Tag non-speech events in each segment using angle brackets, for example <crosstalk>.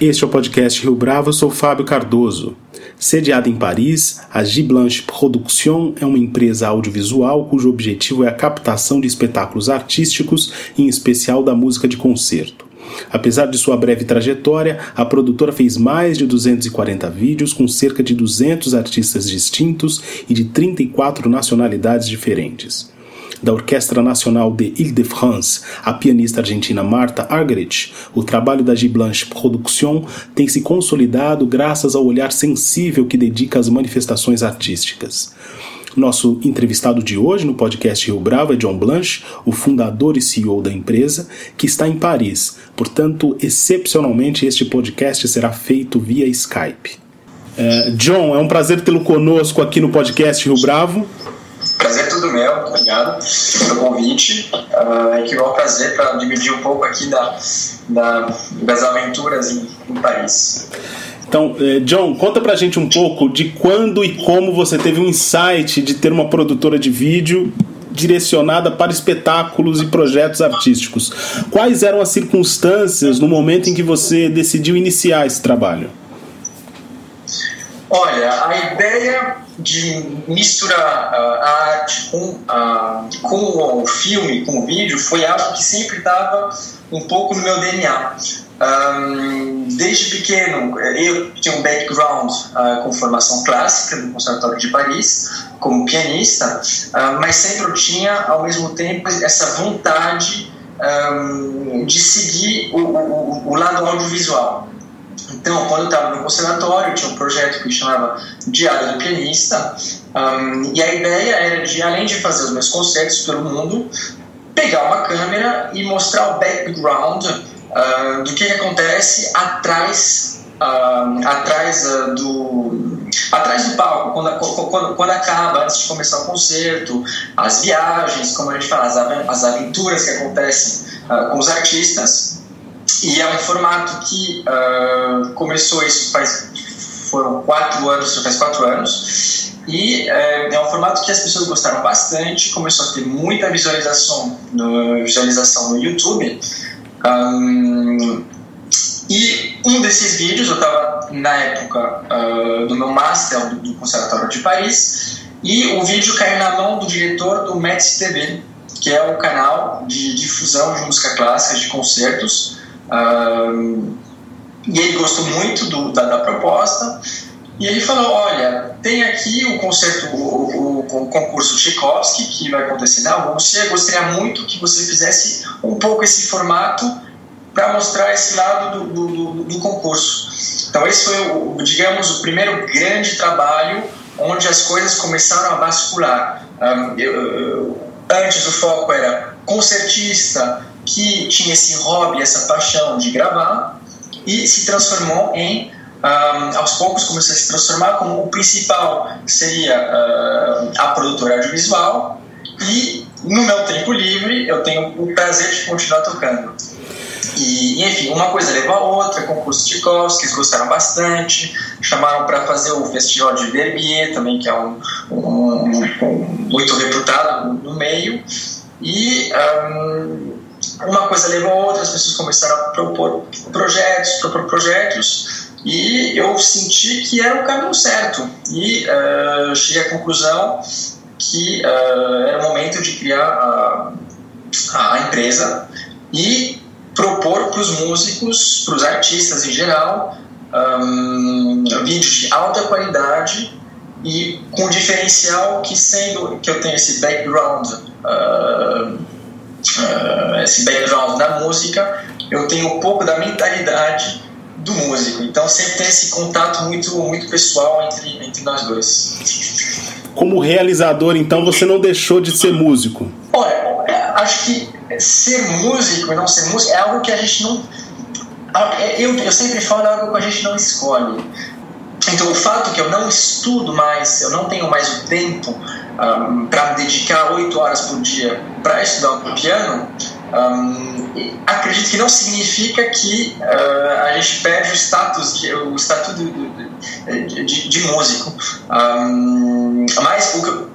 Este é o podcast Rio Bravo, eu sou Fábio Cardoso. Sediada em Paris, a Giblanche Production é uma empresa audiovisual cujo objetivo é a captação de espetáculos artísticos, em especial da música de concerto. Apesar de sua breve trajetória, a produtora fez mais de 240 vídeos com cerca de 200 artistas distintos e de 34 nacionalidades diferentes da Orquestra Nacional de Ile-de-France, a pianista argentina Marta Argerich, o trabalho da Giblanche Production tem se consolidado graças ao olhar sensível que dedica às manifestações artísticas. Nosso entrevistado de hoje no podcast Rio Bravo é John Blanche, o fundador e CEO da empresa, que está em Paris. Portanto, excepcionalmente, este podcast será feito via Skype. Uh, John, é um prazer tê-lo conosco aqui no podcast Rio Bravo. Prazer é tudo meu, obrigado pelo convite. Uh, é que um prazer para dividir um pouco aqui da, da das aventuras em, em Paris. Então, eh, John, conta pra gente um pouco de quando e como você teve um insight de ter uma produtora de vídeo direcionada para espetáculos e projetos artísticos. Quais eram as circunstâncias no momento em que você decidiu iniciar esse trabalho? Olha, a ideia de misturar uh, a arte com, uh, com o filme, com o vídeo, foi algo que sempre estava um pouco no meu DNA. Um, desde pequeno, eu tinha um background uh, com formação clássica no Conservatório de Paris, como pianista, uh, mas sempre eu tinha, ao mesmo tempo, essa vontade um, de seguir o, o, o lado audiovisual. Então, quando eu estava no conservatório, tinha um projeto que chamava Diário do Pianista, um, e a ideia era de, além de fazer os meus concertos pelo mundo, pegar uma câmera e mostrar o background uh, do que, que, acontece atrás, uh, atrás uh, do atrás do palco, quando, quando, quando, acaba, antes de começar o concerto, as viagens, como a gente fala, as aventuras que acontecem com os artistas. E é um formato que uh, começou isso faz foram quatro anos, faz quatro anos. E uh, é um formato que as pessoas gostaram bastante, começou a ter muita visualização no, visualização no YouTube. Um, e um desses vídeos, eu estava na época uh, do meu master do, do, Conservatório de Paris, e o vídeo caiu na mão do diretor do Metz TV, que é o canal de difusão de música clássica, de concertos, e ele gostou muito do, da, da, proposta e ele falou: Olha, tem aqui o concerto, o, o, o concurso Tchaikovsky que vai acontecer na Rússia. Eu gostaria muito que você fizesse um pouco esse formato para mostrar esse lado do, do, do, concurso. Então, esse foi, o, digamos, o primeiro grande trabalho onde as coisas começaram a bascular. Um, eu, antes o foco era concertista, que tinha esse hobby, essa paixão de gravar e se transformou em um, aos poucos começou a se transformar como o principal seria uh, a produtora audiovisual. E no meu tempo livre eu tenho o prazer de continuar tocando. E enfim uma coisa levou a outra concurso de Tchaikovsky gostaram bastante chamaram para fazer o festival de Verbier também que é um, um, um muito reputado no meio. E uma coisa levou a outra, as pessoas começaram a propor projetos, propor projetos, e eu senti que era o caminho certo. E uh, cheguei à conclusão que uh, era o momento de criar a, a empresa e propor para os músicos, para os artistas em geral, um, vídeos de alta qualidade e com diferencial que sendo que eu tenho esse background uh, uh, esse background na música, eu tenho um pouco da mentalidade do músico. Então sempre tem esse contato muito, muito pessoal entre, entre nós dois. Como realizador, então, você não deixou de ser músico? Olha, acho que ser músico e não ser músico é algo que a gente não. Eu, eu sempre falo é algo que a gente não escolhe. Então, o fato que eu não estudo mais, eu não tenho mais o tempo um, para dedicar oito horas por dia para estudar o piano, um, acredito que não significa que uh, a gente perde o status, o status de, de, músico. Um, mas o que eu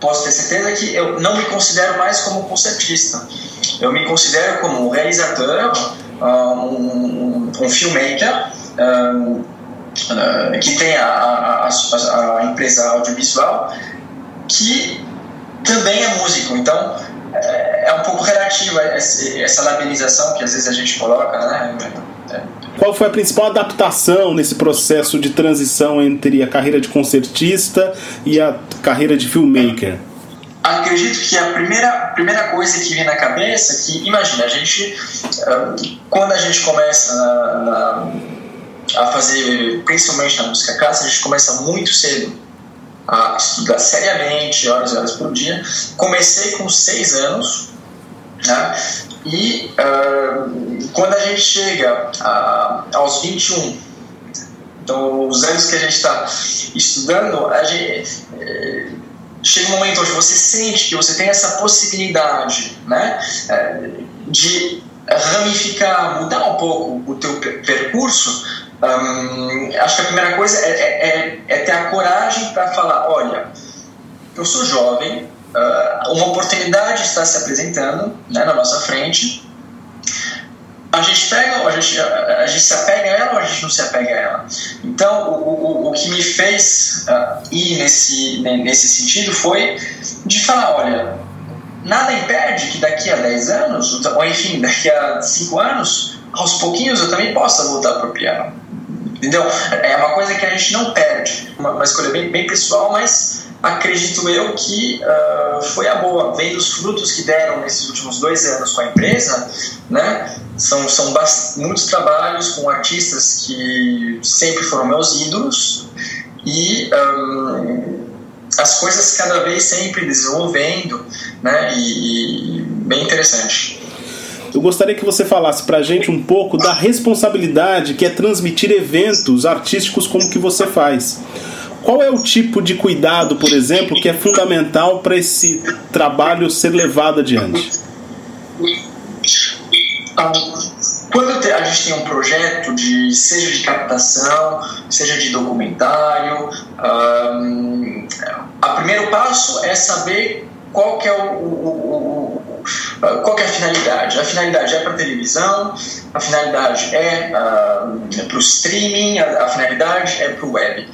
posso ter certeza é que eu não me considero mais como concertista. Eu me considero como um realizador, um, um filmmaker, uh, que tem a, a, a, a empresa audiovisual, que também é músico. Então, é, é um pouco relativa essa labelização que às vezes a gente coloca, né? Qual foi a principal adaptação nesse processo de transição entre a carreira de concertista e a carreira de filmmaker? Acredito que a primeira, primeira coisa que vem na cabeça é que, imagina, a gente, quando a gente começa na, na, a fazer, principalmente na música clássica, a gente começa muito cedo a estudar seriamente, horas e horas por dia. Comecei com seis anos, né? e uh, quando a gente chega a, aos 21, então os anos que a gente está estudando, a gente, eh, chega um momento onde você sente que você tem essa possibilidade né, eh, de ramificar, mudar um pouco o teu percurso, acho que a primeira coisa é, é, é, é ter a coragem para falar: olha, eu sou jovem, uh, uma oportunidade está se apresentando né, na nossa frente. A gente pega, a gente, a, gente se apega a ela ou a gente não se apega a ela. Então, o, o, o que me fez uh, ir nesse, nesse sentido foi de falar: olha, nada impede que daqui a 10 anos, ou enfim, daqui a 5 anos, aos pouquinhos eu também possa voltar para o piano. Entendeu? É uma coisa que a gente não perde. Uma, uma escolha bem, bem pessoal, mas acredito eu que uh, foi a boa. Vendo os frutos que deram nesses últimos dois anos com a empresa, né? São, são muitos trabalhos com artistas que sempre foram meus ídolos e um, as coisas cada vez sempre desenvolvendo, né? E, e bem interessante. Eu gostaria que você falasse pra gente um pouco da responsabilidade que é transmitir eventos artísticos como que você faz. Qual é o tipo de cuidado, por exemplo, que é fundamental para esse trabalho ser levado adiante? Quando a gente tem um projeto de seja de captação, seja de documentário, um, o primeiro passo é saber qual que é o, o, o ah, qual é a finalidade? A finalidade é para televisão, a finalidade é uh, para o streaming, a, a finalidade é para o web.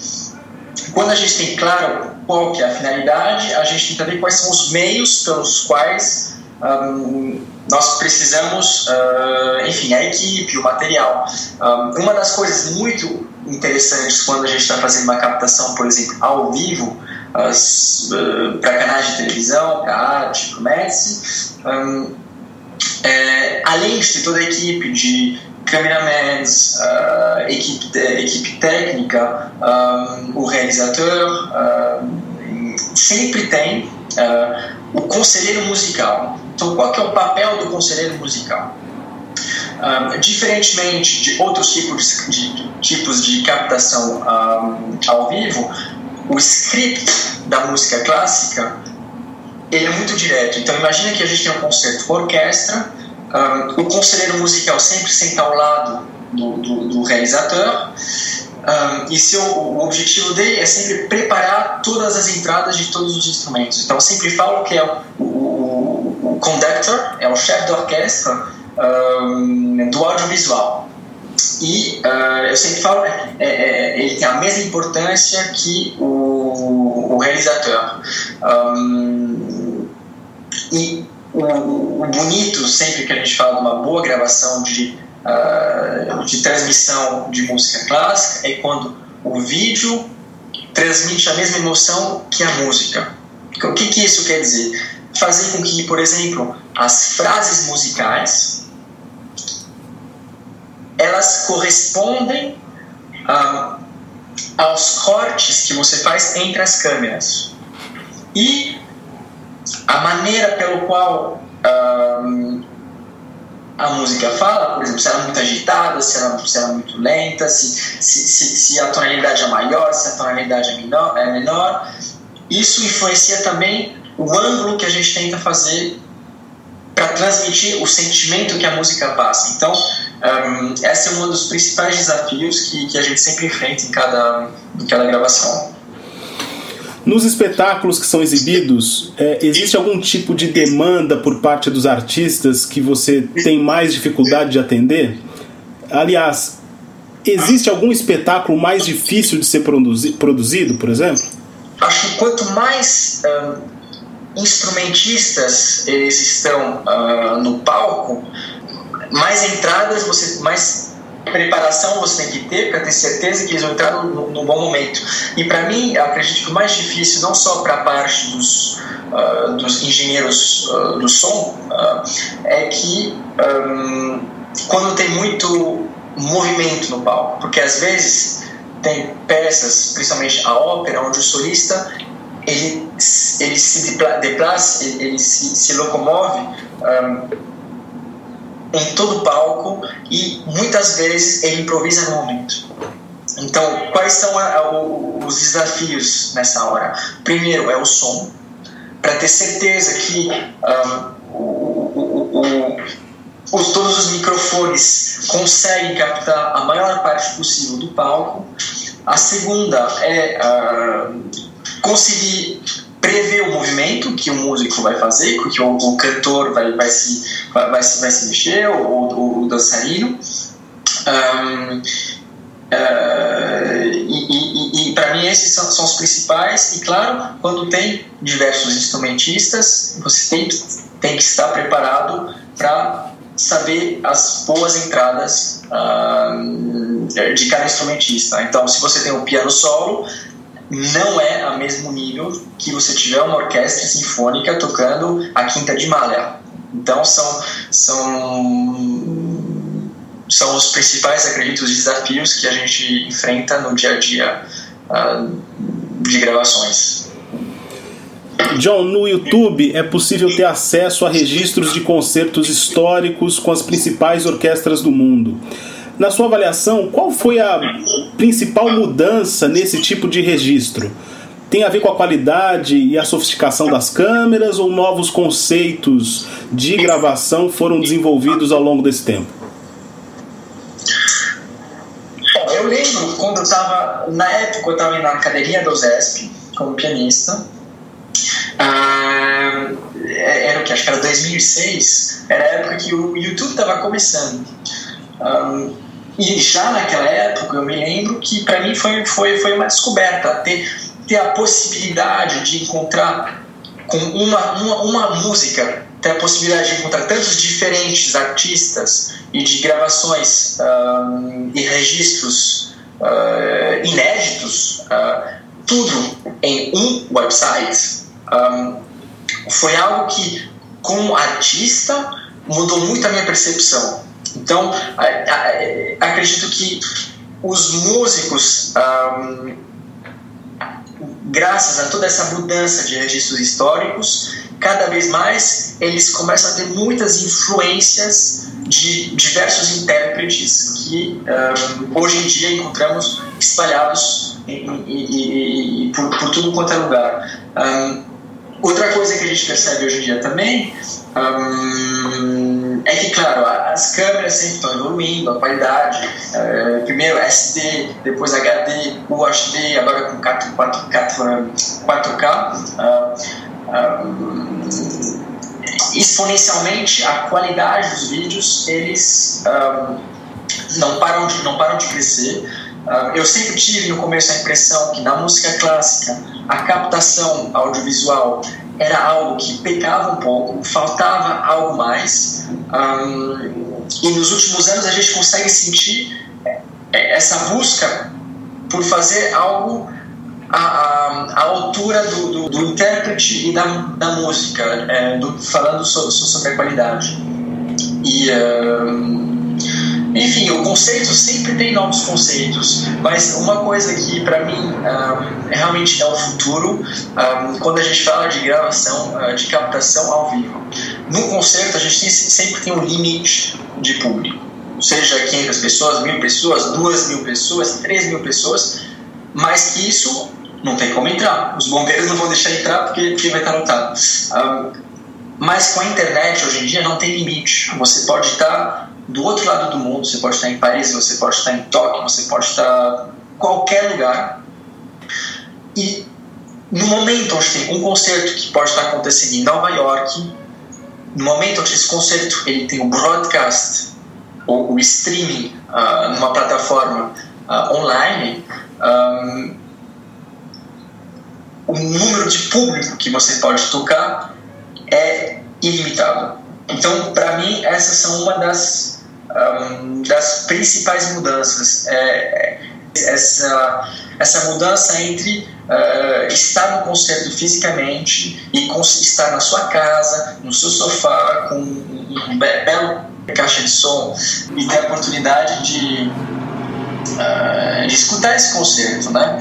Quando a gente tem claro qual que é a finalidade, a gente tem também quais são os meios pelos quais um, nós precisamos, uh, enfim, a equipe, o material. Um, uma das coisas muito interessantes quando a gente está fazendo uma captação, por exemplo, ao vivo, para canais de televisão, para arte, para o um, é, além de toda a equipe de cameramans, uh, equipe, equipe técnica, um, o realizador, uh, sempre tem uh, o conselheiro musical. Então, qual que é o papel do conselheiro musical? Um, diferentemente de outros tipos de, de tipos de captação um, ao vivo, o script da música clássica ele é muito direto. Então imagina que a gente tem um concerto com orquestra, um, o conselheiro musical sempre senta ao lado do, do, do realizador, um, e seu, o objetivo dele é sempre preparar todas as entradas de todos os instrumentos. Então eu sempre falo que é o, o, o conductor, é o chefe da orquestra um, do audiovisual. E uh, eu sempre falo, é, é, é, ele tem a mesma importância que o, o realizador. Um, e o, o, bonito, sempre que a gente fala de uma boa gravação de, uh, de transmissão de música clássica, é quando o vídeo transmite a mesma emoção que a música. O que, que isso quer dizer? Fazer com que, por exemplo, as frases musicais elas correspondem uh, aos cortes que você faz entre as câmeras. E a maneira pelo qual um, a música fala, por exemplo, se ela é muito agitada, se ela, se ela é muito lenta, se, se, se, se, a tonalidade é maior, se a tonalidade é menor, é menor. isso influencia também o ângulo que a gente tenta fazer para transmitir o sentimento que a música passa. Então, um, esse é um dos principais desafios que, que a gente sempre enfrenta em cada, em cada gravação. Nos espetáculos que são exibidos, é, existe algum tipo de demanda por parte dos artistas que você tem mais dificuldade de atender? Aliás, existe algum espetáculo mais difícil de ser produzi produzido, por exemplo? Acho que quanto mais um, instrumentistas eles estão uh, no palco, mais entradas você, mais preparação você tem que ter para ter certeza que eles vão entrar no, no bom momento. E para mim, acredito que o mais difícil, não só para a parte dos, uh, dos engenheiros uh, do som, uh, é que um, quando tem muito movimento no palco, porque às vezes tem peças, principalmente a ópera, onde o solista ele, ele se deplaça, ele, ele se, se locomove um, em todo o palco e muitas vezes ele improvisa no momento. Então, quais são a, a, os desafios nessa hora? Primeiro é o som, para ter certeza que o, o, o, os, todos os microfones conseguem captar a maior parte possível do palco. A segunda é uh, conseguir prever o movimento que o músico vai fazer, que o, o cantor vai, vai, se, vai, vai, se, vai se mexer, ou, ou o dançarino. Um, uh, e, e, e para mim esses são, são, os principais e claro quando tem diversos instrumentistas você tem, tem que estar preparado para saber as boas entradas uh, de cada instrumentista então se você tem um piano solo não é a mesmo nível que você tiver uma orquestra sinfônica tocando a Quinta de Mahler. Então são são são os principais, acredito, os desafios que a gente enfrenta no dia a dia uh, de gravações. John, no YouTube é possível ter acesso a registros de concertos históricos com as principais orquestras do mundo. Na sua avaliação, qual foi a principal mudança nesse tipo de registro? Tem a ver com a qualidade e a sofisticação das câmeras ou novos conceitos de gravação foram desenvolvidos ao longo desse tempo? eu lembro quando eu estava, na época eu estava na academia do ZESP como pianista. Ah, era o que? Acho que era 2006. Era a época que o YouTube estava começando. Um, e já naquela época eu me lembro que para mim foi, foi, foi uma descoberta ter, ter a possibilidade de encontrar com uma, uma, uma música ter a possibilidade de encontrar tantos diferentes artistas e de gravações um, e registros uh, inéditos, uh, tudo em um website, um, foi algo que, como artista, mudou muito a minha percepção. Então, acredito que os músicos, um, graças a toda essa mudança de registros históricos, cada vez mais eles começam a ter muitas influências de diversos intérpretes que um, hoje em dia encontramos espalhados em, em, em, por, por, tudo quanto é lugar. Um, outra coisa que a gente percebe hoje em dia também um, é que, claro, as câmeras sempre estão evoluindo, a qualidade, uh, primeiro SD, depois HD, UHD, agora com 4, 4, 4, 4K. Uh, exponencialmente, a qualidade dos vídeos, eles um, não, param de, não param de crescer. Uh, eu sempre tive no começo a impressão que na música clássica a captação audiovisual era algo que pecava um pouco, faltava algo mais. Um, e nos últimos anos a gente consegue sentir é, essa busca por fazer algo à, à, altura do, do, do, intérprete e da, da música, é, do, falando sobre, sobre a qualidade. E. Um, enfim, o conceito sempre tem novos conceitos, mas uma coisa que para mim um, realmente é o futuro um, quando a gente fala de gravação, uh, de captação ao vivo. No concerto a gente sempre tem um limite de público, seja 500 pessoas, mil pessoas, duas mil pessoas, três mil pessoas, mas que isso não tem como entrar. Os bombeiros não vão deixar entrar porque, porque vai estar lotado. Um, mas com a internet hoje em dia não tem limite. Você pode estar do outro lado do mundo, você pode estar em Paris, você pode estar em Tóquio, você pode estar em qualquer lugar. E no momento onde tem um concerto que pode estar acontecendo em Nova York, no momento onde esse concerto ele tem o um broadcast ou o streaming uh, numa plataforma uh, online, um, o número de público que você pode tocar é ilimitado. Então, para mim, essas são uma das, das principais mudanças. É, essa, essa mudança entre uh, estar no concerto fisicamente e estar na sua casa, no seu sofá, com um, um belo caixa de som e ter a oportunidade de, uh, de escutar esse concerto, né?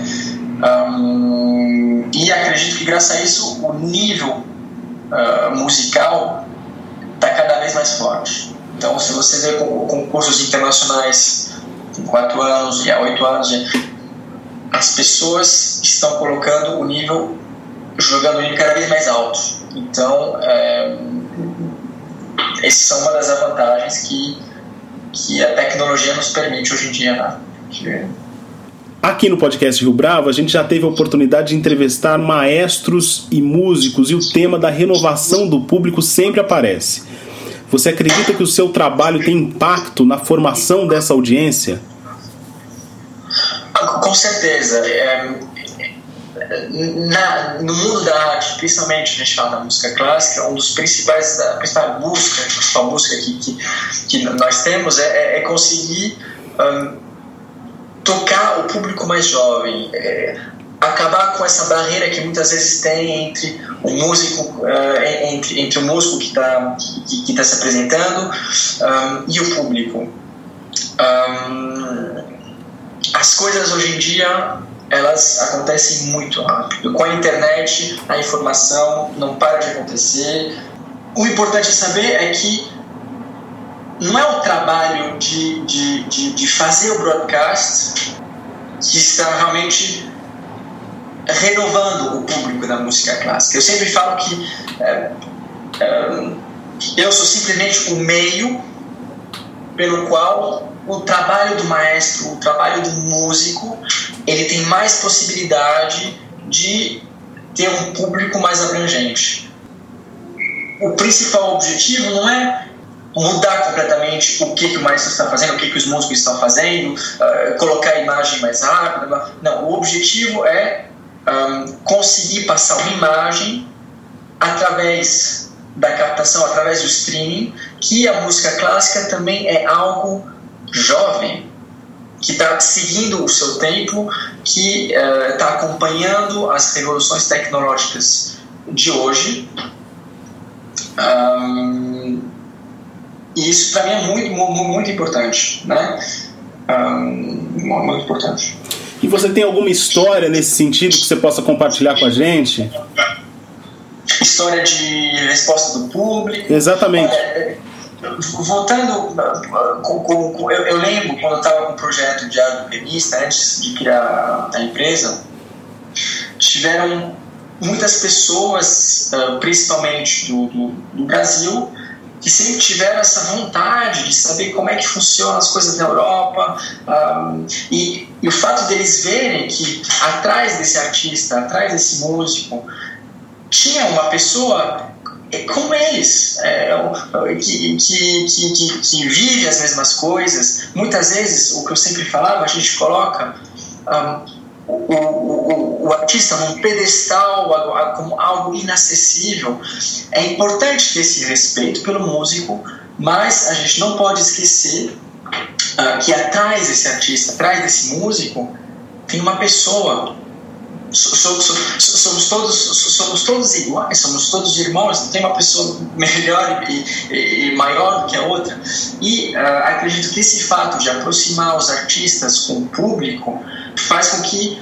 Um, e acredito que graças a isso o nível uh, musical está cada vez mais forte. Então, se você vê concursos internacionais com 4 anos e há 8 anos, as pessoas estão colocando o nível, jogando o nível cada vez mais alto. Então, é, essas são uma das vantagens que, que a tecnologia nos permite hoje em dia. Né? Aqui no podcast Rio Bravo, a gente já teve a oportunidade de entrevistar maestros e músicos e o tema da renovação do público sempre aparece. Você acredita que o seu trabalho tem impacto na formação dessa audiência? Com certeza. É, na, no mundo da arte, principalmente a gente fala da música clássica, um dos principais, a principal busca, a principal busca que, que, que nós temos é, é conseguir um, tocar o público mais jovem, é, acabar com essa barreira que muitas vezes tem entre o músico, uh, entre, entre o músico que está que, que tá se apresentando um, e o público. Um, as coisas hoje em dia elas acontecem muito rápido. Com a internet, a informação não para de acontecer. O importante saber é que não é o trabalho de, de, de, de fazer o broadcast que está realmente renovando o público da música clássica. Eu sempre falo que é, é, eu sou simplesmente o meio pelo qual o trabalho do maestro, o trabalho do músico, ele tem mais possibilidade de ter um público mais abrangente. O principal objetivo não é mudar completamente o que, que o maestro está fazendo, o que, que os músicos estão fazendo, uh, colocar a imagem mais rápida. Não, o objetivo é um, conseguir passar uma imagem através da captação, através do streaming, que a música clássica também é algo jovem, que está seguindo o seu tempo, que está uh, acompanhando as revoluções tecnológicas de hoje. Um, e isso para mim é muito, muito, muito importante, né? Um, muito importante. E você tem alguma história nesse sentido que você possa compartilhar com a gente? História de resposta do público. Exatamente. É, voltando, com, com, com, eu, eu, lembro quando eu estava com o projeto de revista antes de criar a empresa, tiveram muitas pessoas, ah, principalmente do, do, do Brasil, que sempre tiveram essa vontade de saber como é que funcionam as coisas na Europa um, e, e, o fato deles verem que atrás desse artista, atrás desse músico, tinha uma pessoa é como eles, é, que, que, que, que, vive as mesmas coisas. Muitas vezes, o que eu sempre falava, a gente coloca um, o, o, o, artista num pedestal como algo inacessível. É importante ter esse respeito pelo músico, mas a gente não pode esquecer uh, que atrás desse artista, atrás desse músico, tem uma pessoa somos, somos, todos, somos todos iguais, somos todos irmãos, não tem uma pessoa melhor e, e, e maior do que a outra. E uh, acredito que esse fato de aproximar os artistas com o público faz com que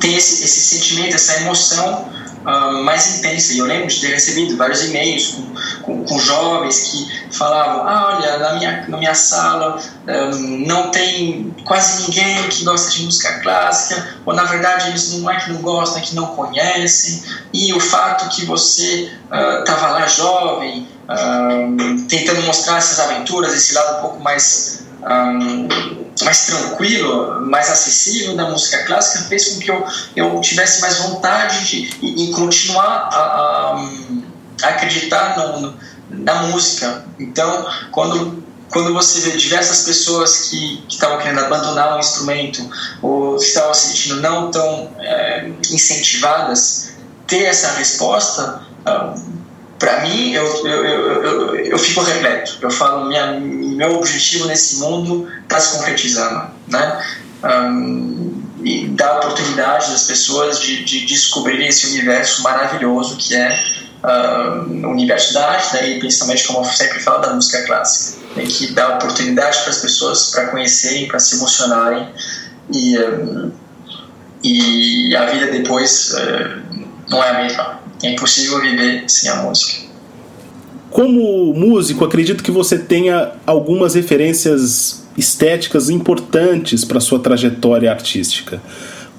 tenha esse, esse sentimento, essa emoção uh, mais intensa. E eu lembro de ter recebido vários e-mails com, com, com, jovens que falavam: ah, olha, na minha, na minha sala um, não tem quase ninguém que gosta de música clássica, ou na verdade eles não é que não gostam, é que não conhecem, e o fato que você estava uh, lá jovem, tentando mostrar essas aventuras, esse lado um pouco mais. Um, mais tranquilo, mais acessível da música clássica fez com que eu, eu tivesse mais vontade de, em continuar a, a, a acreditar no, na música. Então, quando quando você vê diversas pessoas que estavam querendo abandonar o instrumento ou estavam se sentindo não tão é, incentivadas, ter essa resposta, ah, para mim, eu, eu, eu, eu, fico repleto. Eu falo, minha, meu objetivo nesse mundo está se concretizando. Né? E dar oportunidade das pessoas de, de descobrirem esse universo maravilhoso que é uh, o universo da arte, né? e principalmente, como eu sempre falo, da música clássica. Que dar oportunidade para as pessoas para conhecerem, para se emocionarem. E, um, e a vida depois uh, não é a mesma é impossível viver sem a música. Como músico, acredito que você tenha algumas referências estéticas importantes para sua trajetória artística.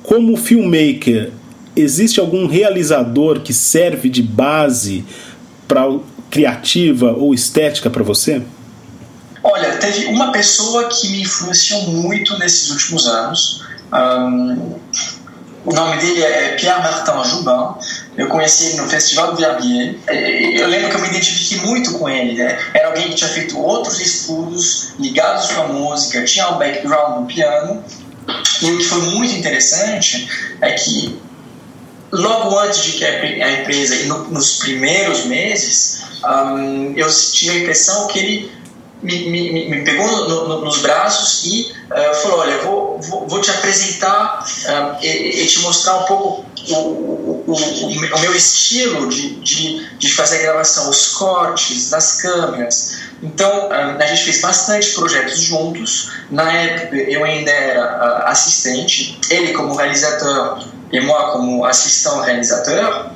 Como filmmaker, existe algum realizador que serve de base para criativa ou estética para você? Olha, teve uma pessoa que me influenciou muito nesses últimos anos. Um, o nome dele é Pierre Martin Jubin. Eu conheci ele no Festival do Verbier. Eu lembro que eu me identifiquei muito com ele. Né? Era alguém que tinha feito outros estudos ligados com a música, tinha um background no piano. E o que foi muito interessante é que logo antes de que a empresa, nos primeiros meses, um, eu tinha a impressão que ele me, me, me pegou no, no, nos braços e uh, falou: Olha, vou, vou, vou te apresentar uh, e, e, te mostrar um pouco o, o, meu estilo de, de, de, fazer a gravação, os cortes das câmeras. Então, a gente fez bastante projetos juntos. Na época, eu ainda era assistente, ele como realizador e eu como assistente realizador.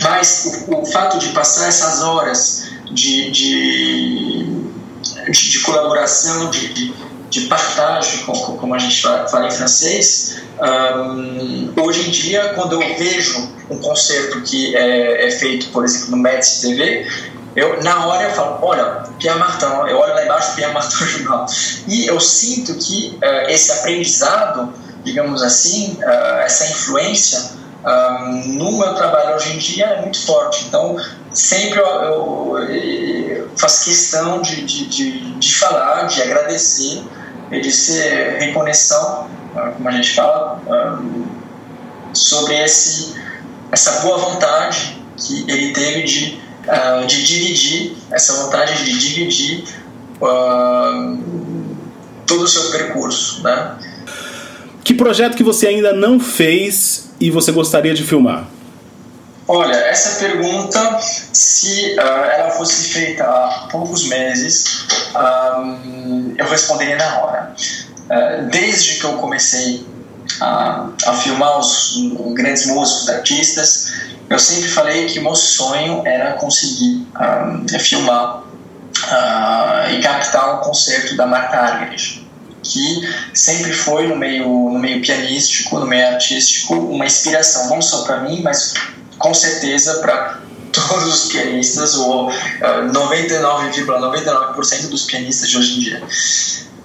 Mas o, o fato de passar essas horas de, de de, de colaboração, de, de, de partage, como, como, a gente fala em francês. Um, hoje em dia, quando eu vejo um concerto que é, é feito, por exemplo, no Metz TV, eu, na hora eu falo, olha, Pierre Martin, eu olho lá embaixo, Pierre Martin <laughs> Journal. E eu sinto que uh, esse aprendizado, digamos assim, uh, essa influência, um, no meu trabalho hoje em dia é muito forte. Então, sempre eu, eu, eu faço questão de, de, de, de, falar, de agradecer de ser reconexão, como a gente fala, um, sobre esse, essa boa vontade que ele teve de, uh, de dividir, essa vontade de dividir todo o seu percurso, né? Que projeto que você ainda não fez e você gostaria de filmar? Olha, essa pergunta, se uh, ela fosse feita há poucos meses, um, eu responderia na hora. Uh, desde que eu comecei a, a filmar os grandes músicos, artistas, eu sempre falei que meu sonho era conseguir um, filmar uh, e captar um concerto da Marta Argerich que sempre foi no meio no meio pianístico, no meio artístico, uma inspiração não só para mim, mas com certeza para <laughs> todos os pianistas ou uh, 99,99% ,99 dos pianistas de hoje em dia.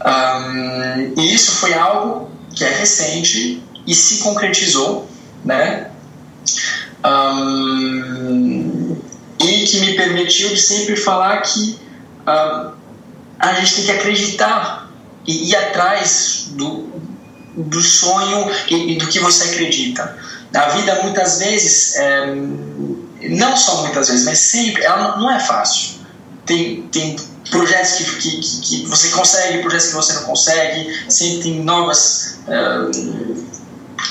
Um, e isso foi algo que é recente e se concretizou, né? Um, e que me permitiu de sempre falar que a gente tem que acreditar e ir atrás do, do sonho e, e do que você acredita. A vida muitas vezes, é, não só muitas vezes, mas sempre, ela não é fácil. Tem, tem projetos que, que, que você consegue, projetos que você não consegue, sempre tem novas. Uh,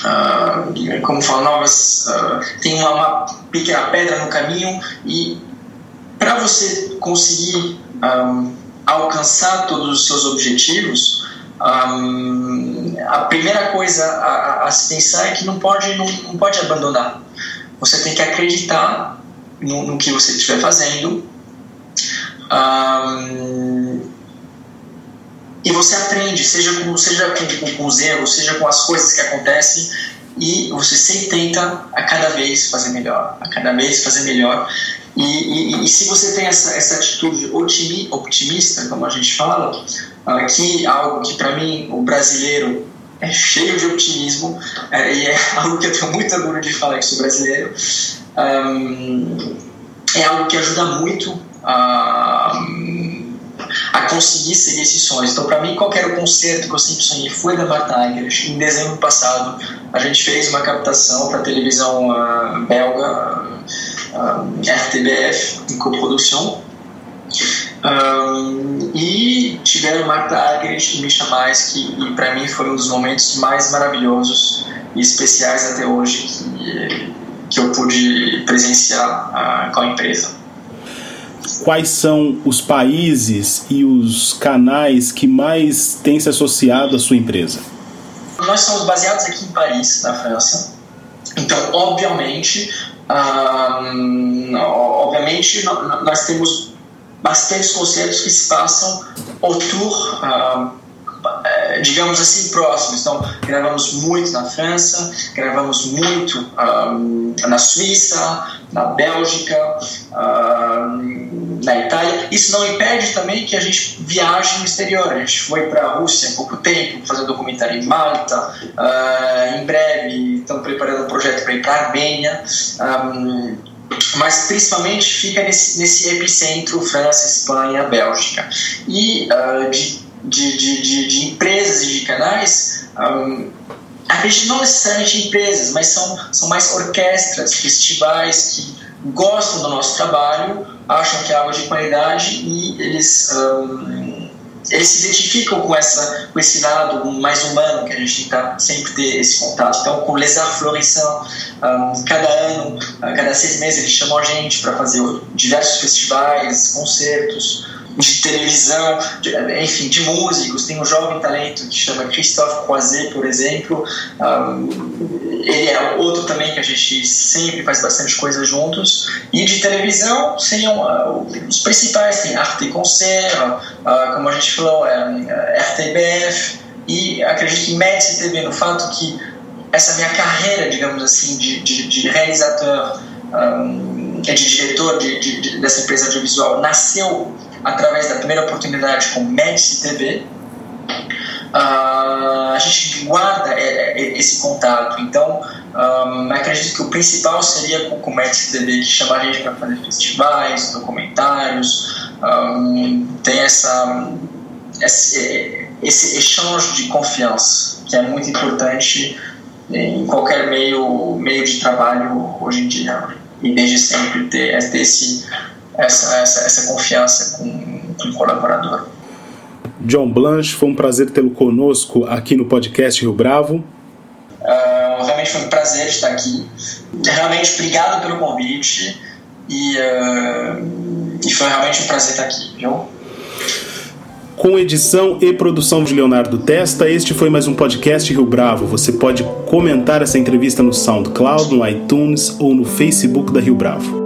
uh, como falo, novas. Uh, tem uma, uma, pequena pedra no caminho e para você conseguir um, alcançar todos os seus objetivos, um, a primeira coisa a, a, se pensar é que não pode, não, não pode abandonar. você tem que acreditar no, no que você estiver fazendo. Um, e você aprende, seja com, seja aprende com, com os erros, seja com as coisas que acontecem, e você sempre tenta a cada vez fazer melhor, a cada vez fazer melhor. E, e, e se você tem essa, essa atitude otimista, como a gente fala, aqui algo que para mim o brasileiro é cheio de otimismo é, e é <laughs> algo que eu tenho muito orgulho de falar que sou brasileiro. Um, é algo que ajuda muito a, a conseguir seguir esses sonhos. Então, para mim, qual era o concerto que eu sempre sonhei foi da Marta. Em dezembro passado, a gente fez uma captação para a televisão uh, belga, uh, RTBF, em coprodução. Um, e tiveram Marta Agres e Misha Mais, que para mim foi um dos momentos mais maravilhosos e especiais até hoje que, que eu pude presenciar uh, com a empresa quais são os países e os canais que mais têm se associado à sua empresa? Nós somos baseados aqui em Paris, na França. Então, obviamente, um, obviamente nós temos bastantes concertos que se passam autour um, é, digamos assim, próximos. Então, gravamos muito na França, gravamos muito um, na Suíça, na Bélgica, um, na Itália. Isso não impede também que a gente viaje no exterior. A gente foi para a Rússia há pouco tempo, fazer um documentário em Malta. Uh, em breve, estamos preparando um projeto para ir para a Armênia. Um, mas principalmente fica nesse, nesse epicentro França, Espanha, Bélgica. E uh, de de, de, de, de empresas e de canais, um, acredito não necessariamente empresas, mas são, são mais orquestras, festivais que gostam do nosso trabalho, acham que é algo de qualidade e eles, um, eles se identificam com, essa, com esse lado mais humano que a gente tenta sempre ter esse contato. Então, com Les Arts Florissants, um, cada ano, cada seis meses, eles chamam a gente para fazer diversos festivais, concertos de televisão, de, enfim, de músicos. Tem um jovem talento que chama Christophe Croiset, por exemplo. Um, ele é outro também que a gente sempre faz bastante coisa juntos. E de televisão seriam uh, os principais, tem Arte Concert, uh, como a gente falou, é, RTBF, e acredito que Médici TV, no fato que essa minha carreira, digamos assim, de, de, de realizador, um, de diretor de, dessa empresa audiovisual, nasceu através da primeira oportunidade com Medici TV, uh, ah, a gente guarda é, é, esse contato. Então, um, ah, acredito que o principal seria com o Medici TV, que chama a gente para fazer festivais, documentários, um, tem essa, esse, esse exchange de confiança, que é muito importante em qualquer meio, meio de trabalho hoje em dia. E desde sempre ter, ter esse essa, essa, essa confiança com, com o colaborador. John Blanche, foi um prazer tê-lo conosco aqui no podcast Rio Bravo. Uh, realmente foi um prazer estar aqui. Realmente, obrigado pelo convite e, uh, e foi realmente um prazer estar aqui, viu? Com edição e produção de Leonardo Testa, este foi mais um podcast Rio Bravo. Você pode comentar essa entrevista no SoundCloud, no iTunes ou no Facebook da Rio Bravo.